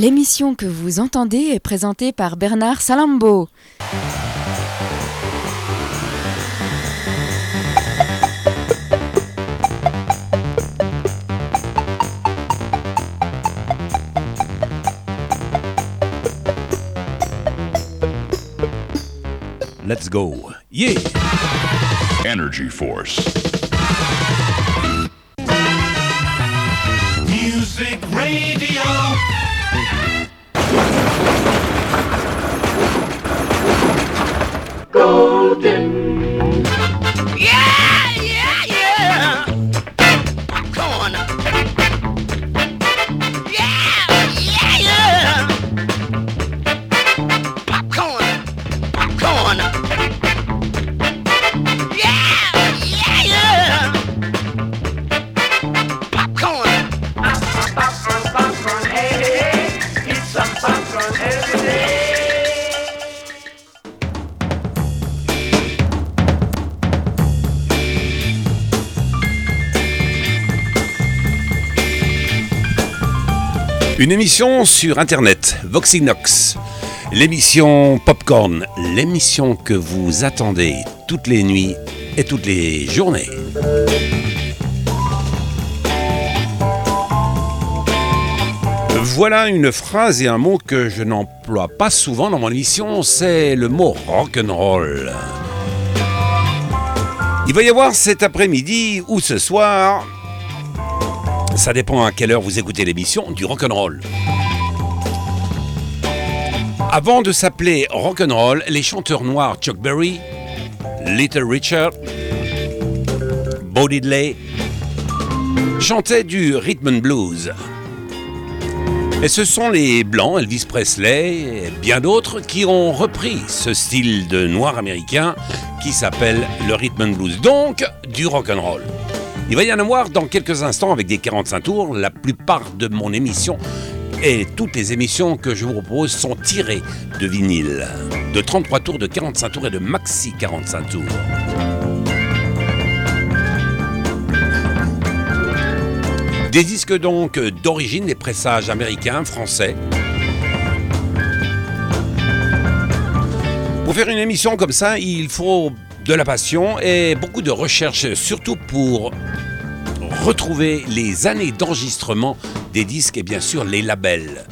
L'émission que vous entendez est présentée par Bernard Salambo. Let's go. Yeah. Energy Force. Une émission sur Internet, Voxinox. L'émission Popcorn, l'émission que vous attendez toutes les nuits et toutes les journées. Voilà une phrase et un mot que je n'emploie pas souvent dans mon émission, c'est le mot rock'n'roll. Il va y avoir cet après-midi ou ce soir, ça dépend à quelle heure vous écoutez l'émission, du rock'n'roll. Avant de s'appeler rock'n'roll, les chanteurs noirs Chuck Berry, Little Richard, Bo Diddley chantaient du rhythm and blues. Et ce sont les Blancs, Elvis Presley et bien d'autres qui ont repris ce style de noir américain qui s'appelle le rhythm and blues, donc du rock'n'roll. Il va y en avoir dans quelques instants avec des 45 tours. La plupart de mon émission et toutes les émissions que je vous propose sont tirées de vinyle, de 33 tours, de 45 tours et de maxi 45 tours. Des disques donc d'origine, des pressages américains, français. Pour faire une émission comme ça, il faut de la passion et beaucoup de recherche, surtout pour retrouver les années d'enregistrement des disques et bien sûr les labels.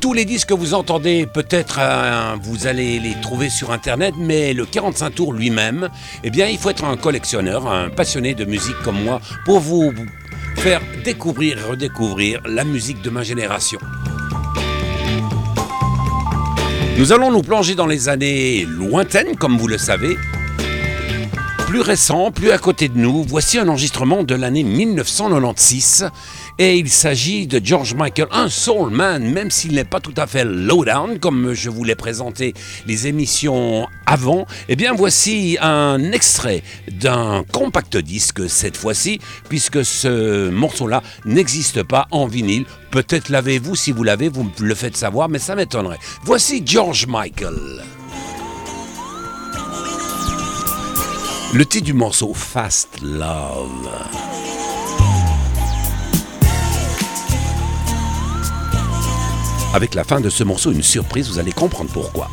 Tous les disques que vous entendez, peut-être euh, vous allez les trouver sur internet, mais le 45 tours lui-même, eh bien il faut être un collectionneur, un passionné de musique comme moi, pour vous faire découvrir et redécouvrir la musique de ma génération. Nous allons nous plonger dans les années lointaines, comme vous le savez. Plus récent, plus à côté de nous, voici un enregistrement de l'année 1996. Et il s'agit de George Michael, un soul man, même s'il n'est pas tout à fait lowdown, comme je vous l'ai présenté les émissions avant. Eh bien, voici un extrait d'un compact disque cette fois-ci, puisque ce morceau-là n'existe pas en vinyle. Peut-être l'avez-vous, si vous l'avez, vous me le faites savoir, mais ça m'étonnerait. Voici George Michael. Le titre du morceau Fast Love. Avec la fin de ce morceau, une surprise, vous allez comprendre pourquoi.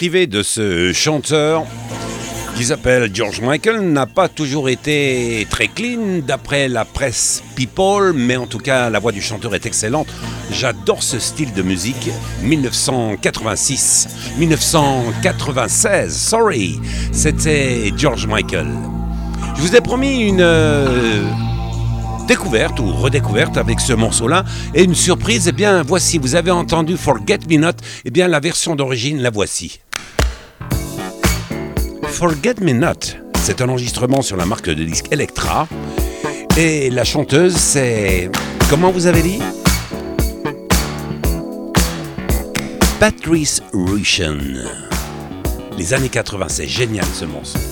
Privée de ce chanteur qui s'appelle George Michael n'a pas toujours été très clean d'après la presse People, mais en tout cas la voix du chanteur est excellente. J'adore ce style de musique. 1986, 1996, sorry, c'était George Michael. Je vous ai promis une euh, découverte ou redécouverte avec ce morceau-là et une surprise. Eh bien, voici, vous avez entendu Forget Me Not. Eh bien, la version d'origine, la voici. Forget Me Not, c'est un enregistrement sur la marque de disque Electra. Et la chanteuse, c'est. Comment vous avez dit? Patrice Rushen. Les années 80, c'est génial ce morceau.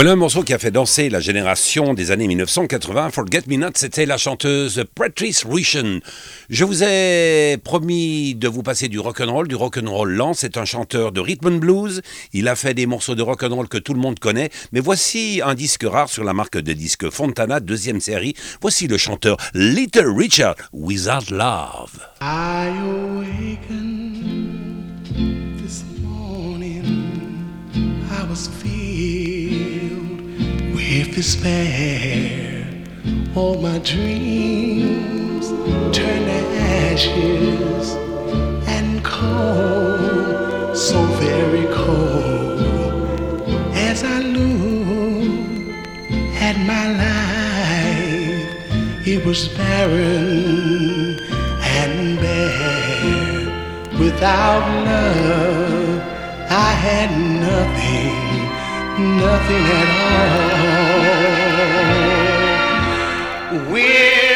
Voilà un morceau qui a fait danser la génération des années 1980. Forget Me Not, c'était la chanteuse Patrice Rushen. Je vous ai promis de vous passer du rock'n'roll, du rock'n'roll lent. C'est un chanteur de rhythm and blues. Il a fait des morceaux de rock'n'roll que tout le monde connaît. Mais voici un disque rare sur la marque de disques Fontana, deuxième série. Voici le chanteur Little Richard, Without Love. I awakened this morning. I was filled with despair. All my dreams turn to ashes and cold, so very cold. As I look at my life, it was barren and bare. Without love, I had nothing, nothing at all. Without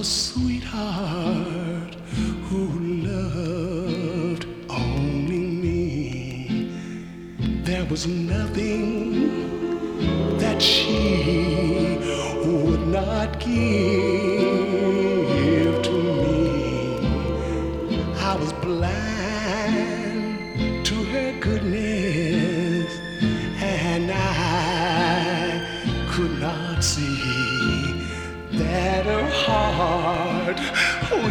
a sweetheart who loved only me. There was nothing that she would not give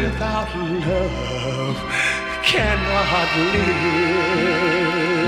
without love cannot live.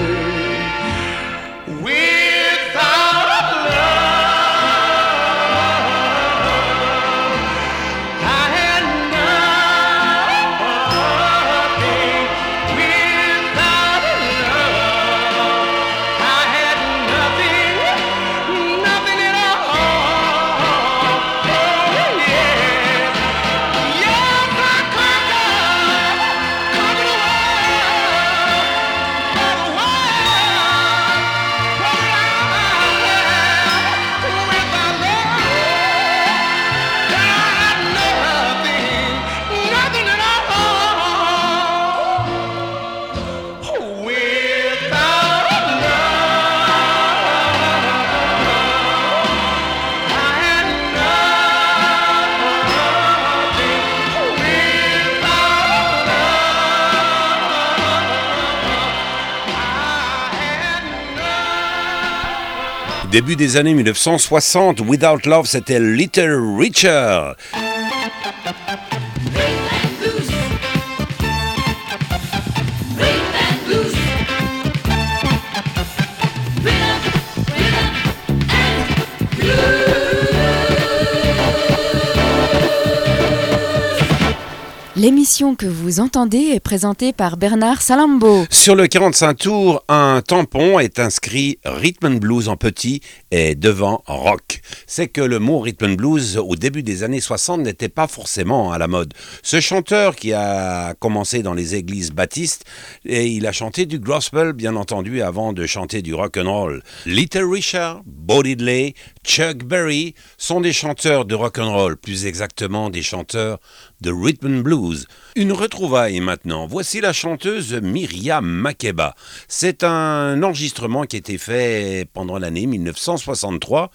Début des années 1960, Without Love, c'était Little Richard. L'émission que vous entendez est présentée par Bernard Salambo. Sur le 45 tours, un tampon est inscrit Rhythm and Blues en petit et devant rock. C'est que le mot Rhythm and Blues au début des années 60 n'était pas forcément à la mode. Ce chanteur qui a commencé dans les églises baptistes et il a chanté du gospel bien entendu avant de chanter du rock and roll. Little Richard, Bo Diddley, Chuck Berry sont des chanteurs de rock and roll, plus exactement des chanteurs de rhythm and blues. Une retrouvaille maintenant. Voici la chanteuse Myriam Makeba. C'est un enregistrement qui a été fait pendant l'année 1963.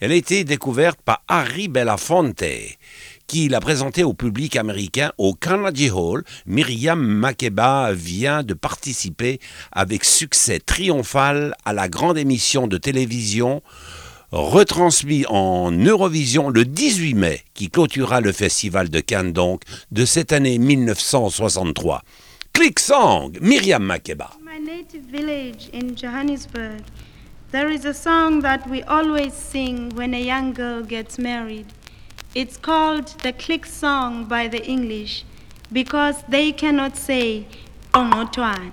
Elle a été découverte par Harry Belafonte, qui l'a présentée au public américain au Carnegie Hall. Myriam Makeba vient de participer avec succès triomphal à la grande émission de télévision retransmis en Eurovision le 18 mai, qui clôturera le festival de Cannes donc de cette année 1963. Click Song, Myriam Makeba. My native village in Johannesburg, There is a song that we always sing when a young girl gets married. It's called the click song by the English because they cannot say ongotwane.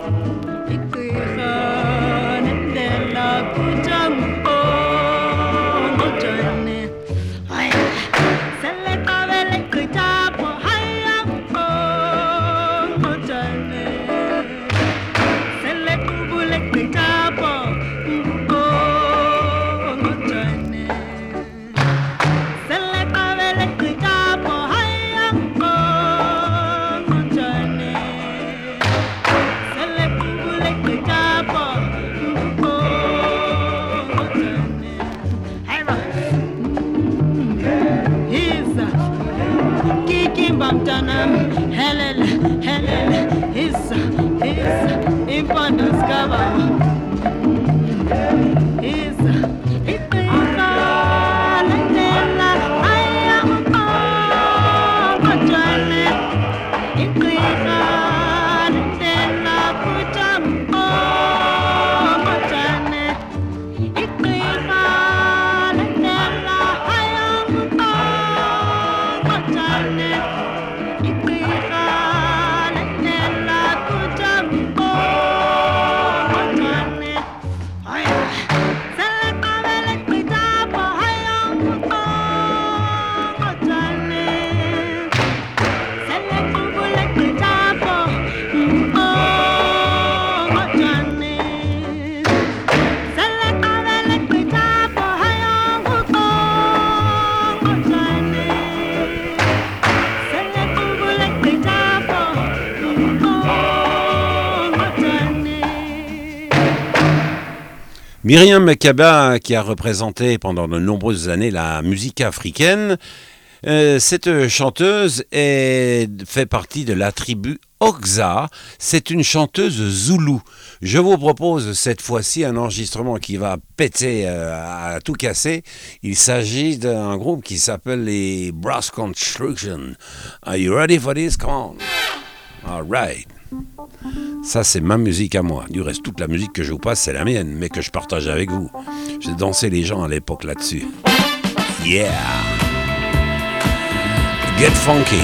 Myriam Makaba, qui a représenté pendant de nombreuses années la musique africaine, euh, cette chanteuse fait partie de la tribu Okza. C'est une chanteuse zoulou. Je vous propose cette fois-ci un enregistrement qui va péter euh, à tout casser. Il s'agit d'un groupe qui s'appelle les Brass Construction. Are you ready for this? Come on. All right. Ça, c'est ma musique à moi. Du reste, toute la musique que je vous passe, c'est la mienne, mais que je partage avec vous. J'ai dansé les gens à l'époque là-dessus. Yeah! Get funky.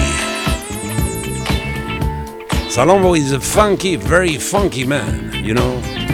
Salombo is a funky, very funky man, you know?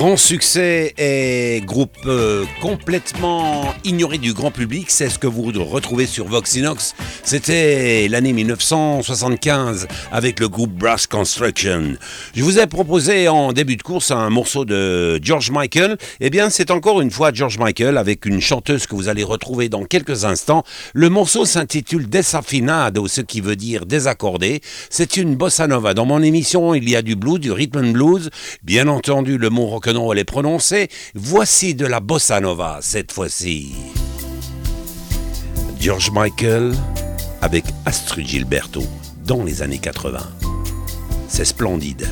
Grand succès et groupe euh, complètement ignoré du grand public, c'est ce que vous retrouvez sur Voxinox. C'était l'année 1975 avec le groupe Brass Construction. Je vous ai proposé en début de course un morceau de George Michael. Eh bien, c'est encore une fois George Michael avec une chanteuse que vous allez retrouver dans quelques instants. Le morceau s'intitule Desafinado, ce qui veut dire désaccordé. C'est une bossa nova. Dans mon émission, il y a du blues, du rhythm and blues. Bien entendu, le mot rock'n'roll est prononcé. Voici de la bossa nova cette fois-ci. George Michael avec Astrid Gilberto dans les années 80. C'est splendide.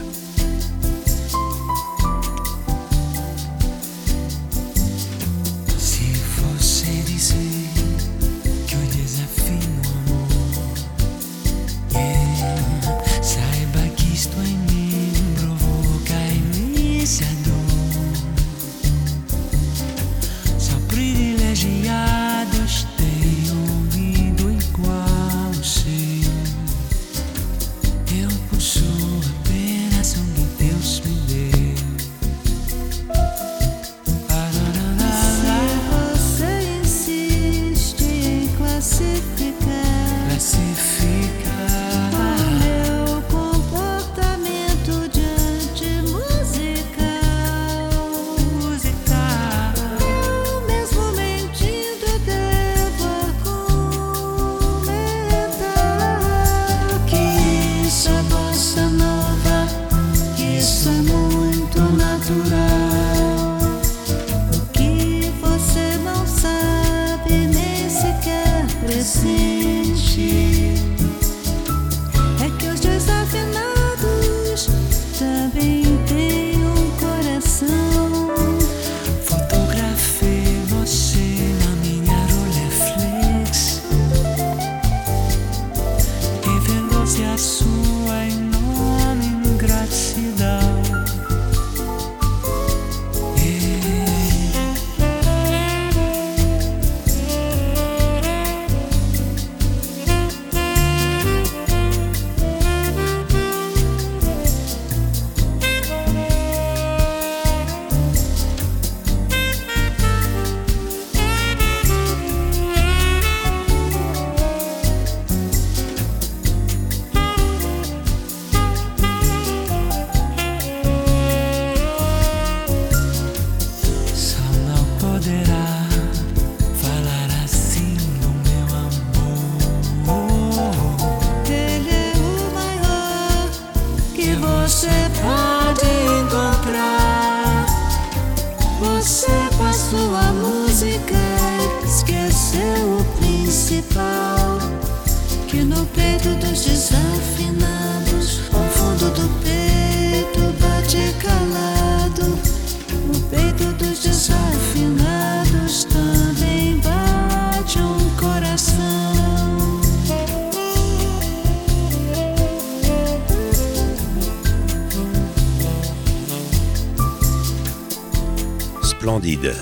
Splendide.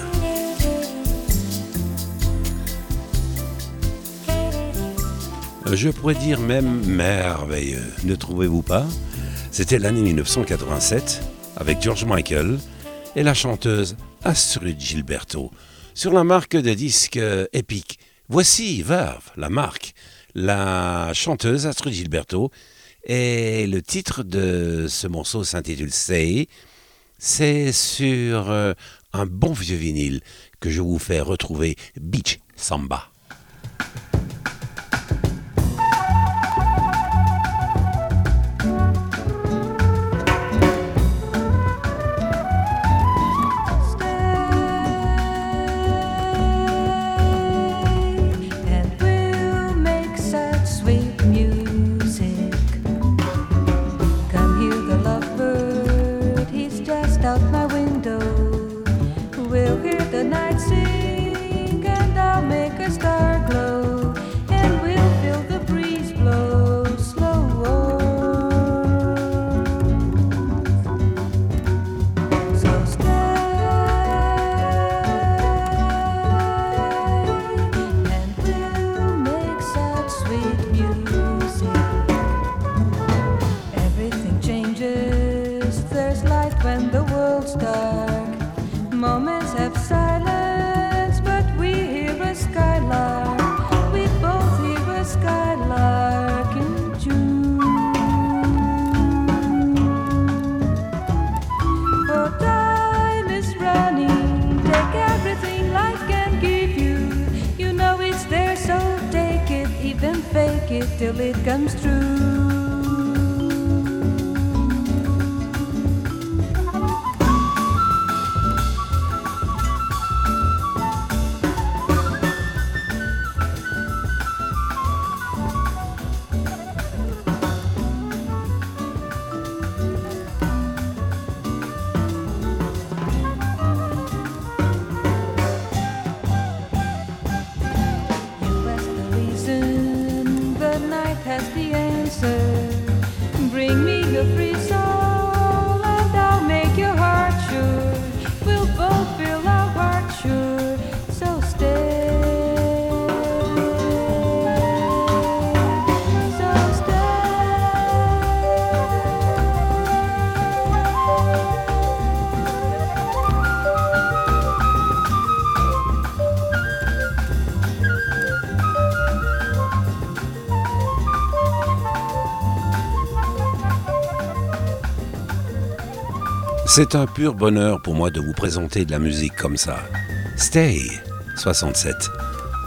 Je pourrais dire même merveilleux, ne trouvez-vous pas? C'était l'année 1987 avec George Michael et la chanteuse Astrid Gilberto sur la marque de disques épique. Voici Verve, la marque, la chanteuse Astrid Gilberto et le titre de ce morceau s'intitule Say. C'est sur euh, un bon vieux vinyle que je vous fais retrouver Beach Samba. C'est un pur bonheur pour moi de vous présenter de la musique comme ça. Stay 67,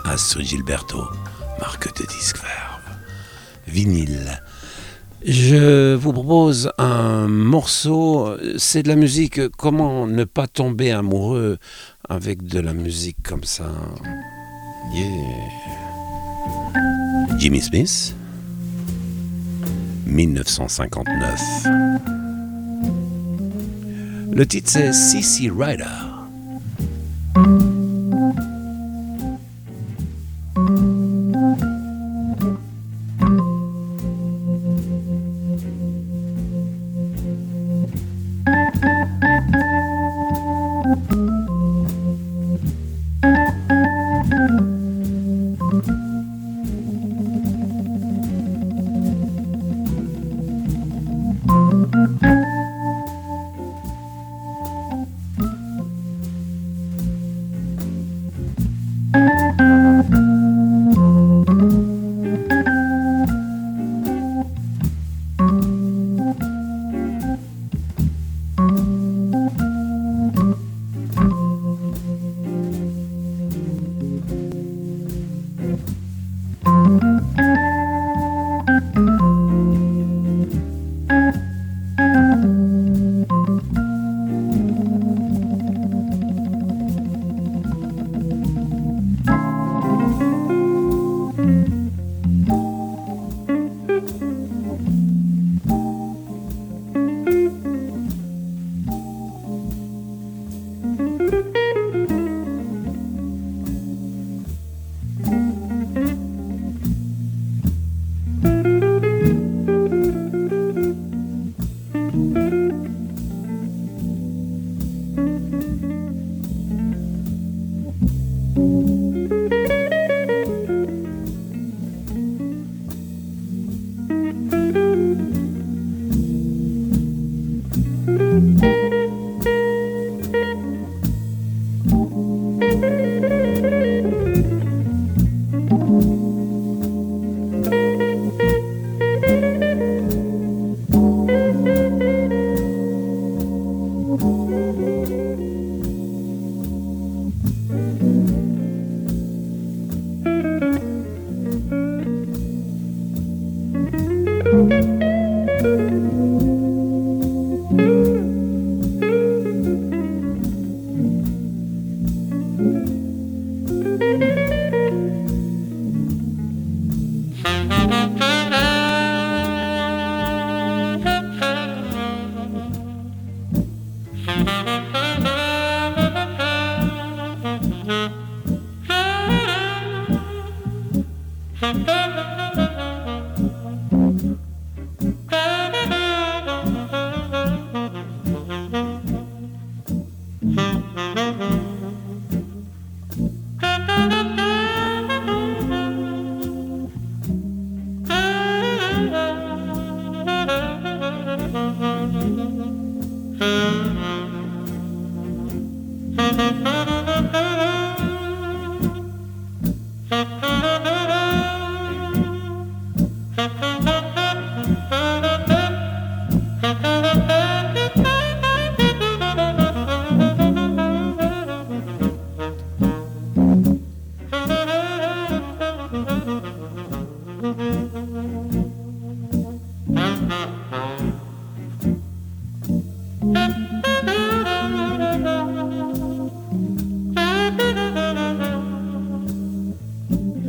Astrid Gilberto, marque de disque verve, vinyle. Je vous propose un morceau, c'est de la musique, comment ne pas tomber amoureux avec de la musique comme ça? Yeah. Jimmy Smith, 1959. Le titre c'est CC Rider.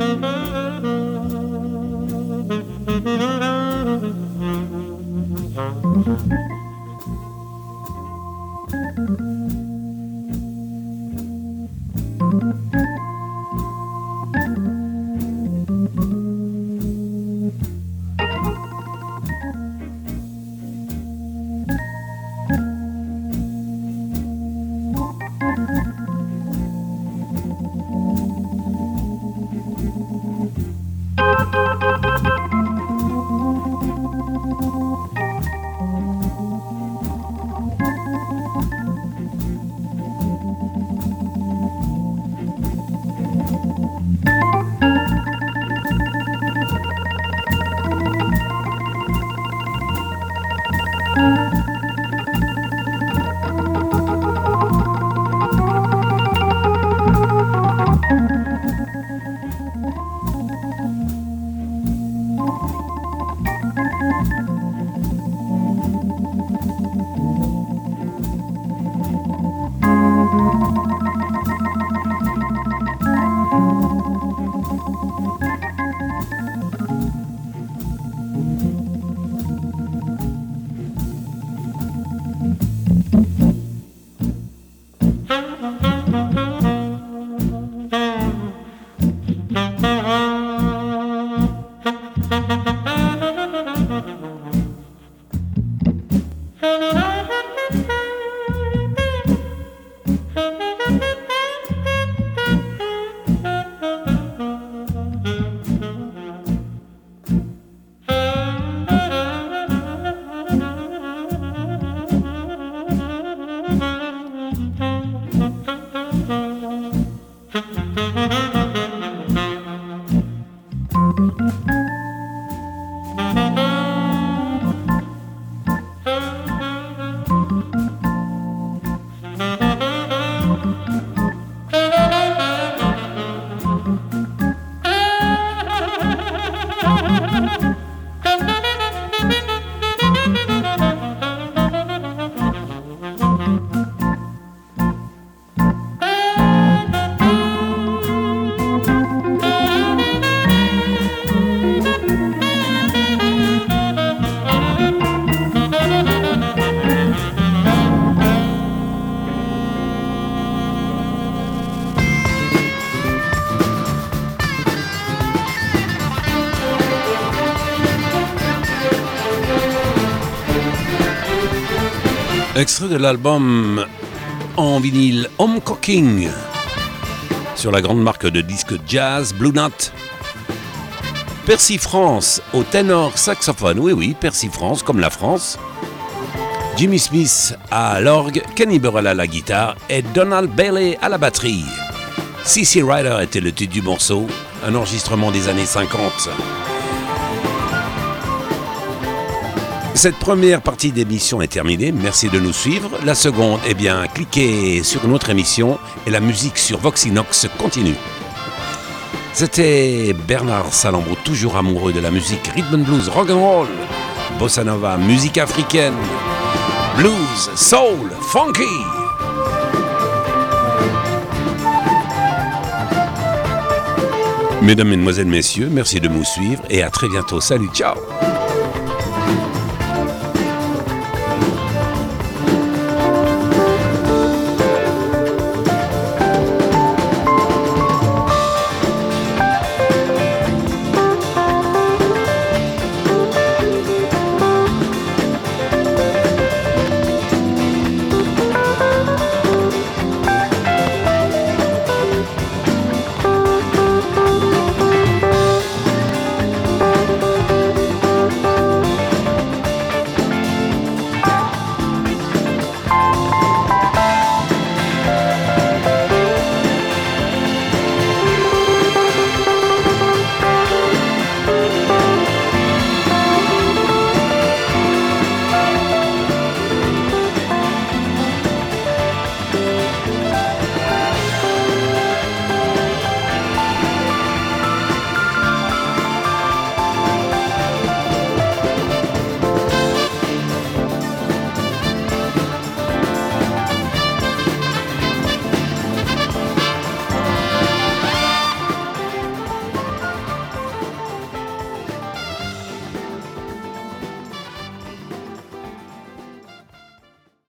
Mm-hmm. Extrait de l'album en vinyle Home Cooking sur la grande marque de disques jazz Blue Note. Percy France au ténor saxophone, oui oui, Percy France comme la France. Jimmy Smith à l'orgue, Kenny Burrell à la guitare et Donald Bailey à la batterie. CC Ryder était le titre du morceau, un enregistrement des années 50. Cette première partie d'émission est terminée. Merci de nous suivre. La seconde, eh bien, cliquez sur notre émission et la musique sur Voxinox continue. C'était Bernard Salambo, toujours amoureux de la musique rhythm and blues, rock and roll, bossa nova, musique africaine, blues, soul, funky. Mesdames, Mesdemoiselles, Messieurs, merci de nous suivre et à très bientôt. Salut, ciao